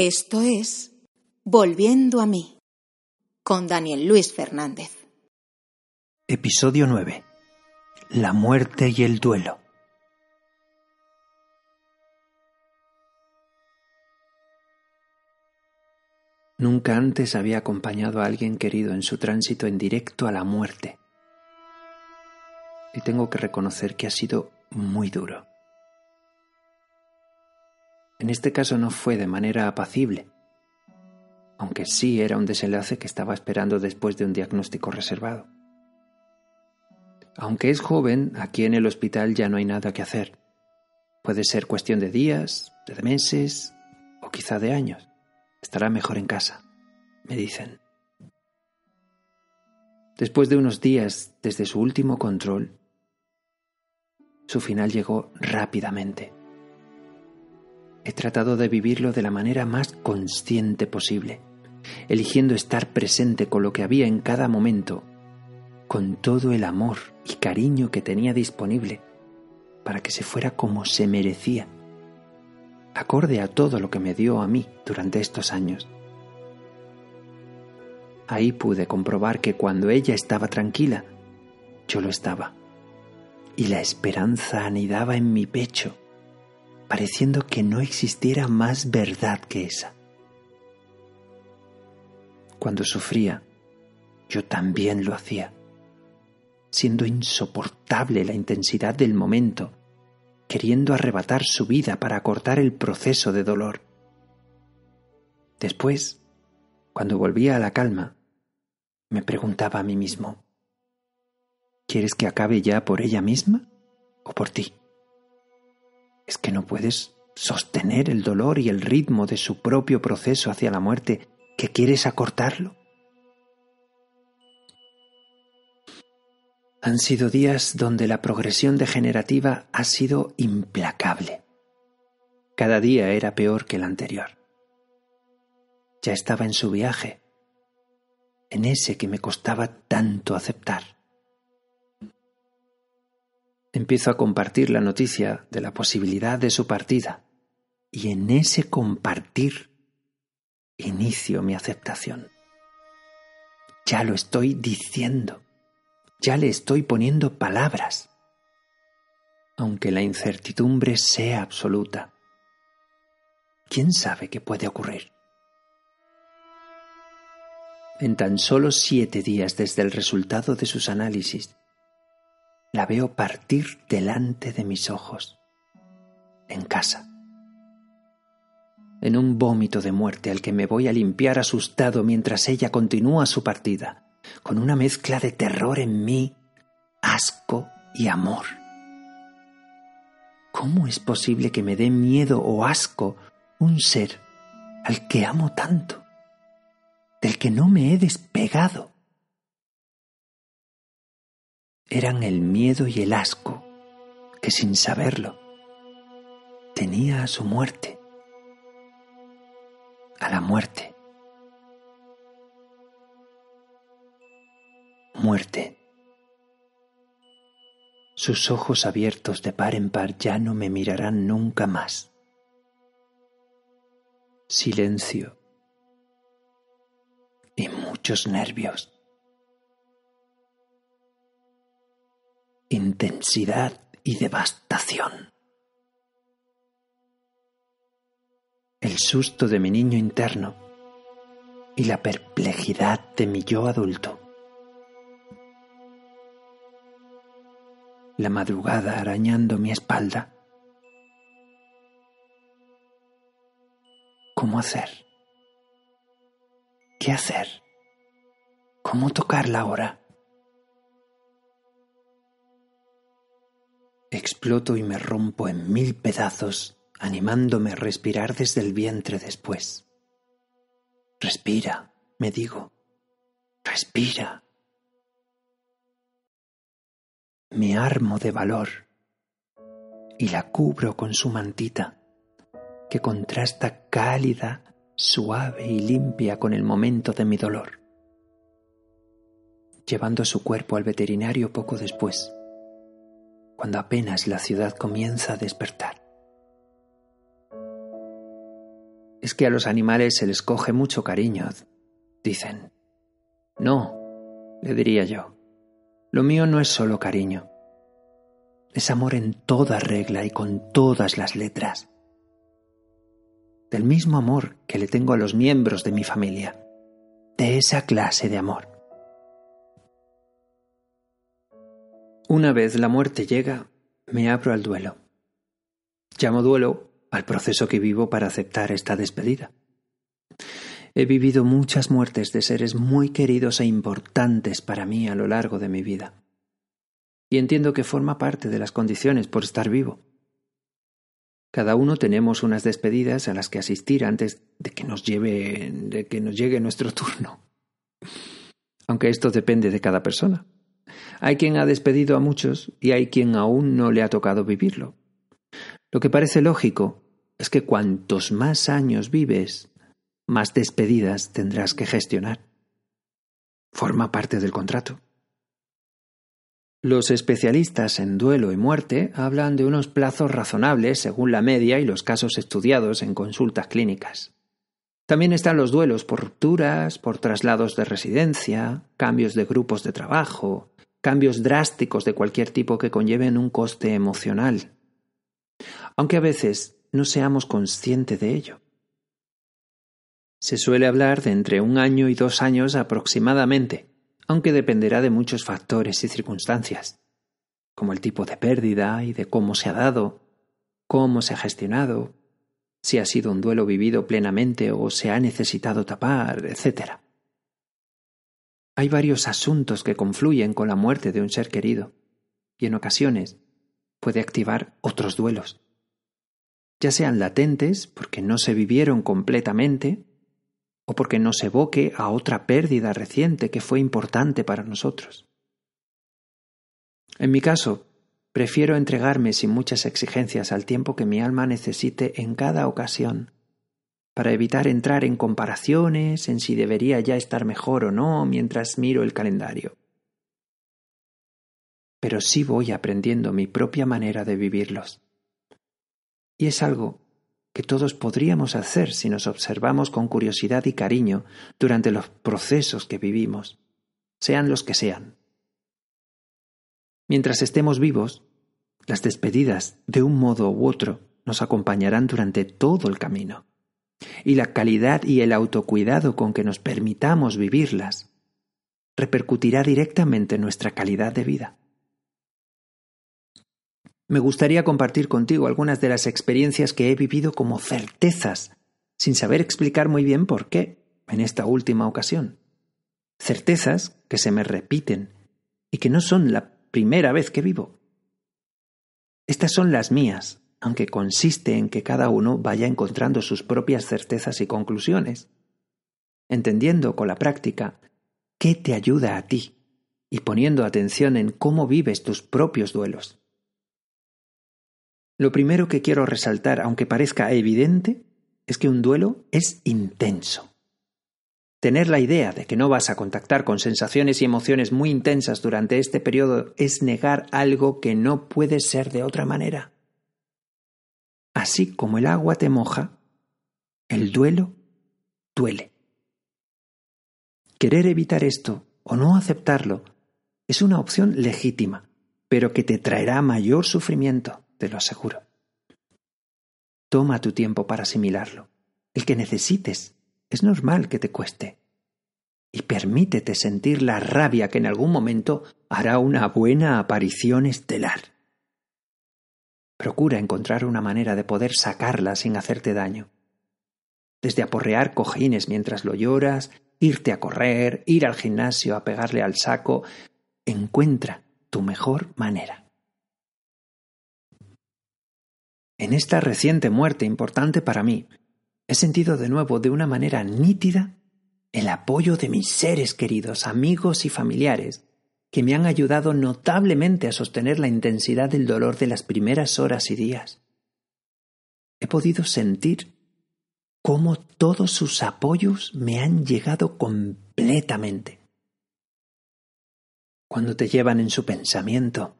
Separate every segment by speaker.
Speaker 1: Esto es Volviendo a mí, con Daniel Luis Fernández.
Speaker 2: Episodio 9. La muerte y el duelo. Nunca antes había acompañado a alguien querido en su tránsito en directo a la muerte. Y tengo que reconocer que ha sido muy duro. En este caso no fue de manera apacible, aunque sí era un desenlace que estaba esperando después de un diagnóstico reservado. Aunque es joven, aquí en el hospital ya no hay nada que hacer. Puede ser cuestión de días, de meses o quizá de años. Estará mejor en casa, me dicen. Después de unos días desde su último control, su final llegó rápidamente. He tratado de vivirlo de la manera más consciente posible, eligiendo estar presente con lo que había en cada momento, con todo el amor y cariño que tenía disponible, para que se fuera como se merecía, acorde a todo lo que me dio a mí durante estos años. Ahí pude comprobar que cuando ella estaba tranquila, yo lo estaba, y la esperanza anidaba en mi pecho pareciendo que no existiera más verdad que esa. Cuando sufría, yo también lo hacía, siendo insoportable la intensidad del momento, queriendo arrebatar su vida para acortar el proceso de dolor. Después, cuando volvía a la calma, me preguntaba a mí mismo, ¿quieres que acabe ya por ella misma o por ti? Es que no puedes sostener el dolor y el ritmo de su propio proceso hacia la muerte, que quieres acortarlo. Han sido días donde la progresión degenerativa ha sido implacable. Cada día era peor que el anterior. Ya estaba en su viaje, en ese que me costaba tanto aceptar empiezo a compartir la noticia de la posibilidad de su partida y en ese compartir inicio mi aceptación. Ya lo estoy diciendo, ya le estoy poniendo palabras, aunque la incertidumbre sea absoluta. ¿Quién sabe qué puede ocurrir? En tan solo siete días desde el resultado de sus análisis, la veo partir delante de mis ojos, en casa, en un vómito de muerte al que me voy a limpiar asustado mientras ella continúa su partida, con una mezcla de terror en mí, asco y amor. ¿Cómo es posible que me dé miedo o asco un ser al que amo tanto, del que no me he despegado? Eran el miedo y el asco que sin saberlo tenía a su muerte, a la muerte. Muerte. Sus ojos abiertos de par en par ya no me mirarán nunca más. Silencio y muchos nervios. Intensidad y devastación. El susto de mi niño interno y la perplejidad de mi yo adulto. La madrugada arañando mi espalda. ¿Cómo hacer? ¿Qué hacer? ¿Cómo tocarla ahora? Exploto y me rompo en mil pedazos, animándome a respirar desde el vientre después. Respira, me digo, respira. Me armo de valor y la cubro con su mantita, que contrasta cálida, suave y limpia con el momento de mi dolor, llevando su cuerpo al veterinario poco después cuando apenas la ciudad comienza a despertar. Es que a los animales se les coge mucho cariño, dicen. No, le diría yo. Lo mío no es solo cariño. Es amor en toda regla y con todas las letras. Del mismo amor que le tengo a los miembros de mi familia. De esa clase de amor. Una vez la muerte llega, me abro al duelo. Llamo duelo al proceso que vivo para aceptar esta despedida. He vivido muchas muertes de seres muy queridos e importantes para mí a lo largo de mi vida. Y entiendo que forma parte de las condiciones por estar vivo. Cada uno tenemos unas despedidas a las que asistir antes de que nos lleve de que nos llegue nuestro turno. Aunque esto depende de cada persona. Hay quien ha despedido a muchos y hay quien aún no le ha tocado vivirlo. Lo que parece lógico es que cuantos más años vives, más despedidas tendrás que gestionar. Forma parte del contrato. Los especialistas en duelo y muerte hablan de unos plazos razonables según la media y los casos estudiados en consultas clínicas. También están los duelos por rupturas, por traslados de residencia, cambios de grupos de trabajo, cambios drásticos de cualquier tipo que conlleven un coste emocional, aunque a veces no seamos conscientes de ello. Se suele hablar de entre un año y dos años aproximadamente, aunque dependerá de muchos factores y circunstancias, como el tipo de pérdida y de cómo se ha dado, cómo se ha gestionado, si ha sido un duelo vivido plenamente o se ha necesitado tapar, etc. Hay varios asuntos que confluyen con la muerte de un ser querido, y en ocasiones puede activar otros duelos, ya sean latentes porque no se vivieron completamente, o porque nos evoque a otra pérdida reciente que fue importante para nosotros. En mi caso, prefiero entregarme sin muchas exigencias al tiempo que mi alma necesite en cada ocasión para evitar entrar en comparaciones en si debería ya estar mejor o no mientras miro el calendario. Pero sí voy aprendiendo mi propia manera de vivirlos. Y es algo que todos podríamos hacer si nos observamos con curiosidad y cariño durante los procesos que vivimos, sean los que sean. Mientras estemos vivos, las despedidas, de un modo u otro, nos acompañarán durante todo el camino y la calidad y el autocuidado con que nos permitamos vivirlas repercutirá directamente en nuestra calidad de vida. Me gustaría compartir contigo algunas de las experiencias que he vivido como certezas, sin saber explicar muy bien por qué, en esta última ocasión. Certezas que se me repiten y que no son la primera vez que vivo. Estas son las mías, aunque consiste en que cada uno vaya encontrando sus propias certezas y conclusiones, entendiendo con la práctica qué te ayuda a ti y poniendo atención en cómo vives tus propios duelos. Lo primero que quiero resaltar, aunque parezca evidente, es que un duelo es intenso. Tener la idea de que no vas a contactar con sensaciones y emociones muy intensas durante este periodo es negar algo que no puede ser de otra manera. Así como el agua te moja, el duelo duele. Querer evitar esto o no aceptarlo es una opción legítima, pero que te traerá mayor sufrimiento, te lo aseguro. Toma tu tiempo para asimilarlo, el que necesites. Es normal que te cueste. Y permítete sentir la rabia que en algún momento hará una buena aparición estelar. Procura encontrar una manera de poder sacarla sin hacerte daño. Desde aporrear cojines mientras lo lloras, irte a correr, ir al gimnasio a pegarle al saco, encuentra tu mejor manera. En esta reciente muerte importante para mí, he sentido de nuevo de una manera nítida el apoyo de mis seres queridos, amigos y familiares, que me han ayudado notablemente a sostener la intensidad del dolor de las primeras horas y días. He podido sentir cómo todos sus apoyos me han llegado completamente. Cuando te llevan en su pensamiento,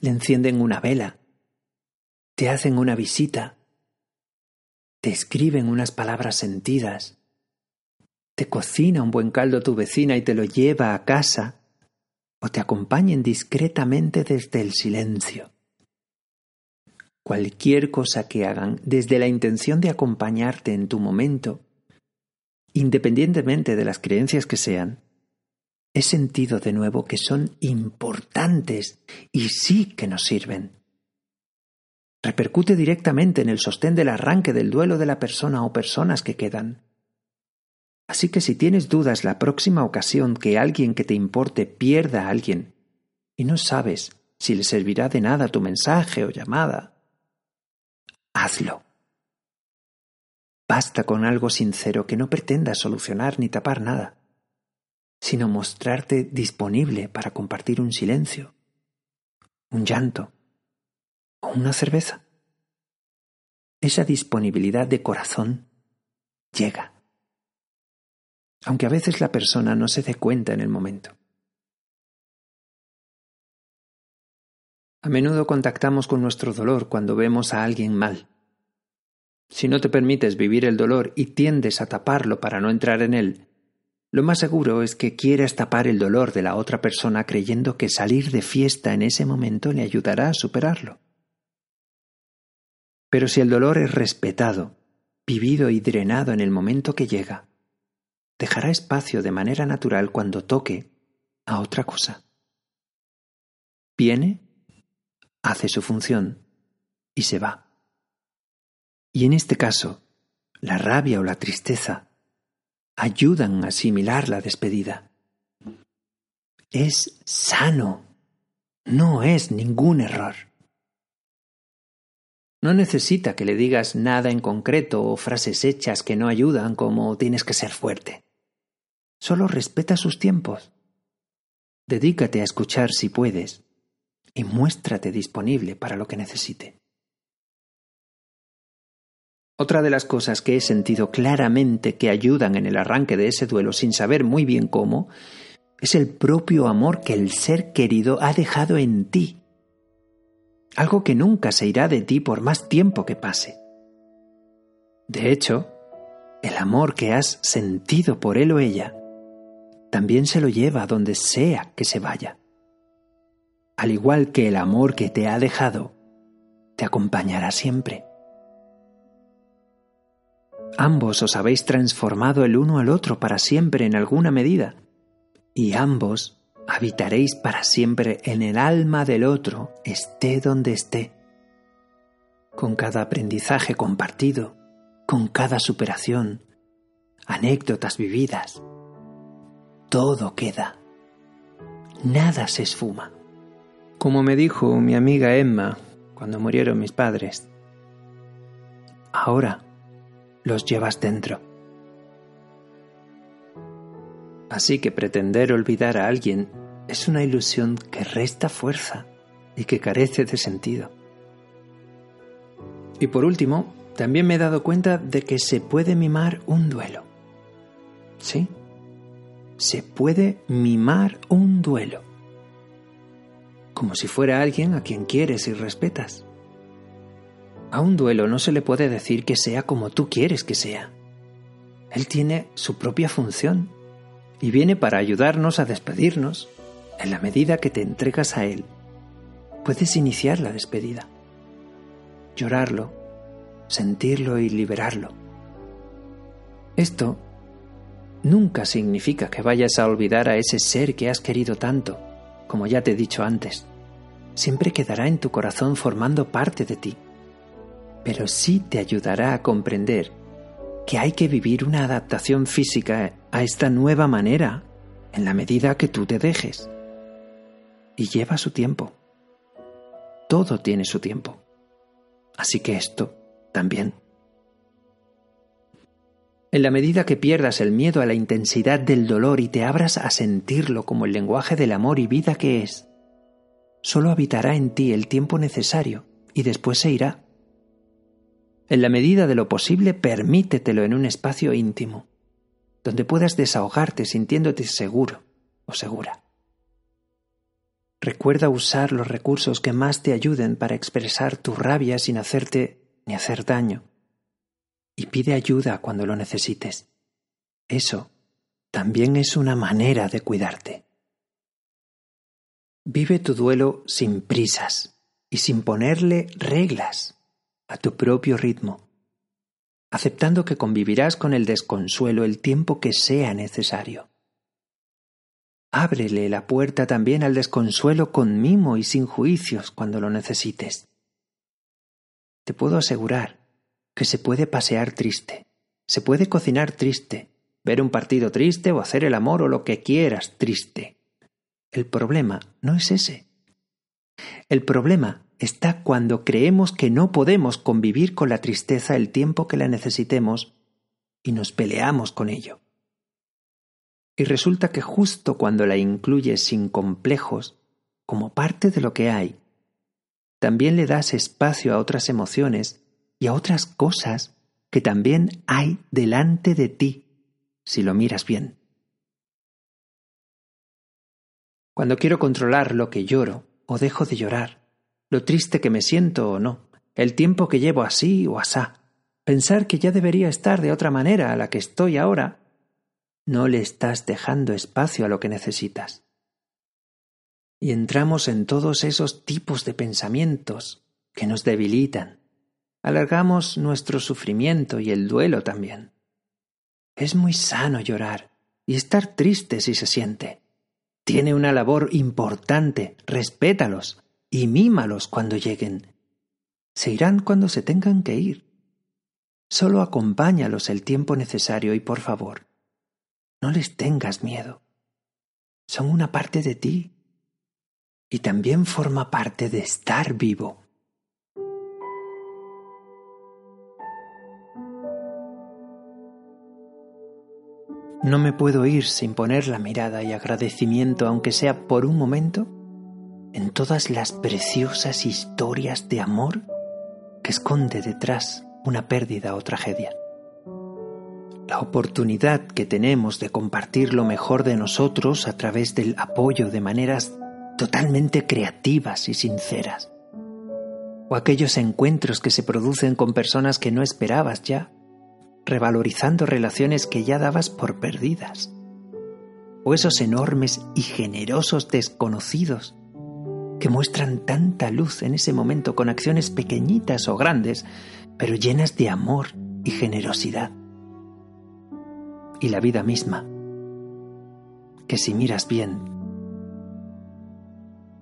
Speaker 2: le encienden una vela, te hacen una visita, te escriben unas palabras sentidas, te cocina un buen caldo tu vecina y te lo lleva a casa, te acompañen discretamente desde el silencio. Cualquier cosa que hagan desde la intención de acompañarte en tu momento, independientemente de las creencias que sean, he sentido de nuevo que son importantes y sí que nos sirven. Repercute directamente en el sostén del arranque del duelo de la persona o personas que quedan. Así que si tienes dudas la próxima ocasión que alguien que te importe pierda a alguien y no sabes si le servirá de nada tu mensaje o llamada, hazlo. Basta con algo sincero que no pretenda solucionar ni tapar nada, sino mostrarte disponible para compartir un silencio, un llanto o una cerveza. Esa disponibilidad de corazón llega aunque a veces la persona no se dé cuenta en el momento. A menudo contactamos con nuestro dolor cuando vemos a alguien mal. Si no te permites vivir el dolor y tiendes a taparlo para no entrar en él, lo más seguro es que quieras tapar el dolor de la otra persona creyendo que salir de fiesta en ese momento le ayudará a superarlo. Pero si el dolor es respetado, vivido y drenado en el momento que llega, dejará espacio de manera natural cuando toque a otra cosa. Viene, hace su función y se va. Y en este caso, la rabia o la tristeza ayudan a asimilar la despedida. Es sano, no es ningún error. No necesita que le digas nada en concreto o frases hechas que no ayudan como tienes que ser fuerte. Solo respeta sus tiempos. Dedícate a escuchar si puedes y muéstrate disponible para lo que necesite. Otra de las cosas que he sentido claramente que ayudan en el arranque de ese duelo sin saber muy bien cómo es el propio amor que el ser querido ha dejado en ti. Algo que nunca se irá de ti por más tiempo que pase. De hecho, el amor que has sentido por él o ella también se lo lleva donde sea que se vaya. Al igual que el amor que te ha dejado, te acompañará siempre. Ambos os habéis transformado el uno al otro para siempre en alguna medida, y ambos habitaréis para siempre en el alma del otro, esté donde esté. Con cada aprendizaje compartido, con cada superación, anécdotas vividas, todo queda. Nada se esfuma. Como me dijo mi amiga Emma cuando murieron mis padres, ahora los llevas dentro. Así que pretender olvidar a alguien es una ilusión que resta fuerza y que carece de sentido. Y por último, también me he dado cuenta de que se puede mimar un duelo. ¿Sí? Se puede mimar un duelo, como si fuera alguien a quien quieres y respetas. A un duelo no se le puede decir que sea como tú quieres que sea. Él tiene su propia función y viene para ayudarnos a despedirnos. En la medida que te entregas a Él, puedes iniciar la despedida, llorarlo, sentirlo y liberarlo. Esto nunca significa que vayas a olvidar a ese ser que has querido tanto, como ya te he dicho antes. Siempre quedará en tu corazón formando parte de ti, pero sí te ayudará a comprender que hay que vivir una adaptación física a esta nueva manera en la medida que tú te dejes. Y lleva su tiempo. Todo tiene su tiempo. Así que esto también. En la medida que pierdas el miedo a la intensidad del dolor y te abras a sentirlo como el lenguaje del amor y vida que es, solo habitará en ti el tiempo necesario y después se irá. En la medida de lo posible, permítetelo en un espacio íntimo, donde puedas desahogarte sintiéndote seguro o segura. Recuerda usar los recursos que más te ayuden para expresar tu rabia sin hacerte ni hacer daño y pide ayuda cuando lo necesites. Eso también es una manera de cuidarte. Vive tu duelo sin prisas y sin ponerle reglas a tu propio ritmo, aceptando que convivirás con el desconsuelo el tiempo que sea necesario. Ábrele la puerta también al desconsuelo con mimo y sin juicios cuando lo necesites. Te puedo asegurar que se puede pasear triste, se puede cocinar triste, ver un partido triste o hacer el amor o lo que quieras triste. El problema no es ese. El problema está cuando creemos que no podemos convivir con la tristeza el tiempo que la necesitemos y nos peleamos con ello. Y resulta que justo cuando la incluyes sin complejos, como parte de lo que hay, también le das espacio a otras emociones y a otras cosas que también hay delante de ti, si lo miras bien. Cuando quiero controlar lo que lloro o dejo de llorar, lo triste que me siento o no, el tiempo que llevo así o asá, pensar que ya debería estar de otra manera a la que estoy ahora, no le estás dejando espacio a lo que necesitas. Y entramos en todos esos tipos de pensamientos que nos debilitan. Alargamos nuestro sufrimiento y el duelo también. Es muy sano llorar y estar triste si se siente. Tiene una labor importante, respétalos y mímalos cuando lleguen. Se irán cuando se tengan que ir. Solo acompáñalos el tiempo necesario y por favor, no les tengas miedo. Son una parte de ti y también forma parte de estar vivo. No me puedo ir sin poner la mirada y agradecimiento, aunque sea por un momento, en todas las preciosas historias de amor que esconde detrás una pérdida o tragedia la oportunidad que tenemos de compartir lo mejor de nosotros a través del apoyo de maneras totalmente creativas y sinceras. O aquellos encuentros que se producen con personas que no esperabas ya, revalorizando relaciones que ya dabas por perdidas. O esos enormes y generosos desconocidos que muestran tanta luz en ese momento con acciones pequeñitas o grandes, pero llenas de amor y generosidad y la vida misma, que si miras bien,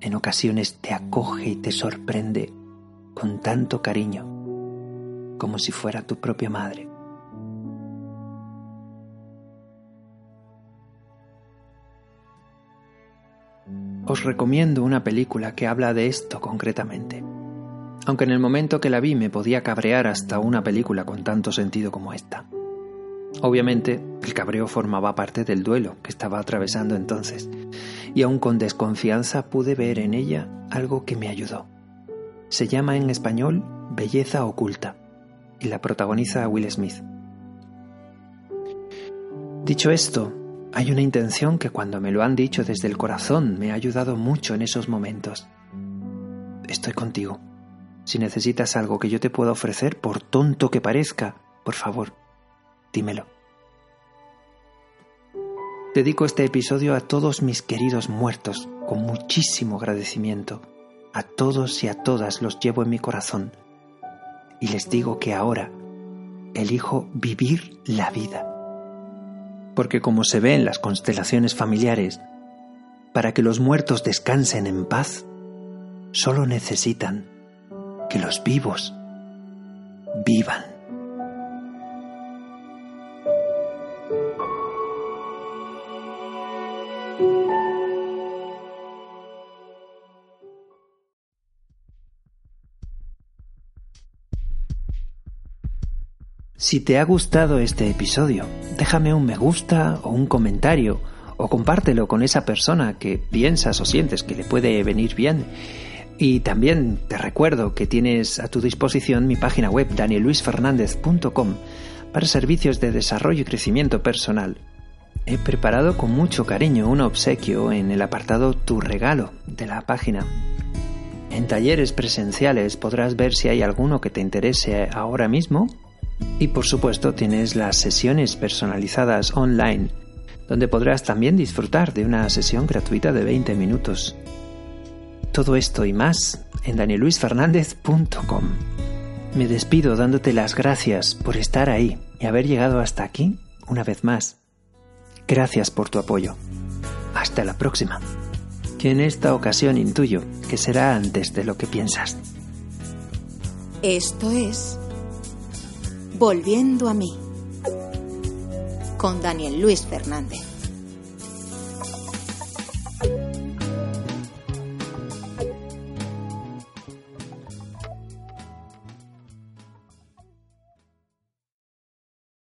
Speaker 2: en ocasiones te acoge y te sorprende con tanto cariño como si fuera tu propia madre. Os recomiendo una película que habla de esto concretamente, aunque en el momento que la vi me podía cabrear hasta una película con tanto sentido como esta. Obviamente, el cabreo formaba parte del duelo que estaba atravesando entonces, y aun con desconfianza pude ver en ella algo que me ayudó. Se llama en español Belleza Oculta, y la protagoniza Will Smith. Dicho esto, hay una intención que cuando me lo han dicho desde el corazón me ha ayudado mucho en esos momentos. Estoy contigo. Si necesitas algo que yo te pueda ofrecer, por tonto que parezca, por favor, dímelo. Dedico este episodio a todos mis queridos muertos, con muchísimo agradecimiento. A todos y a todas los llevo en mi corazón. Y les digo que ahora elijo vivir la vida. Porque como se ve en las constelaciones familiares, para que los muertos descansen en paz, solo necesitan que los vivos vivan. Si te ha gustado este episodio, déjame un me gusta o un comentario o compártelo con esa persona que piensas o sientes que le puede venir bien. Y también te recuerdo que tienes a tu disposición mi página web danielluisfernandez.com para servicios de desarrollo y crecimiento personal. He preparado con mucho cariño un obsequio en el apartado Tu regalo de la página. En talleres presenciales podrás ver si hay alguno que te interese ahora mismo Y por supuesto tienes las sesiones personalizadas online, donde podrás también disfrutar de una sesión gratuita de 20 minutos. Todo esto y más en danieluisfernandez.com. Me despido dándote las gracias por estar ahí y haber llegado hasta aquí una vez más. Gracias por tu apoyo. Hasta la próxima. Que en esta ocasión intuyo que será antes de lo que piensas.
Speaker 1: Esto es Volviendo a mí con Daniel Luis Fernández.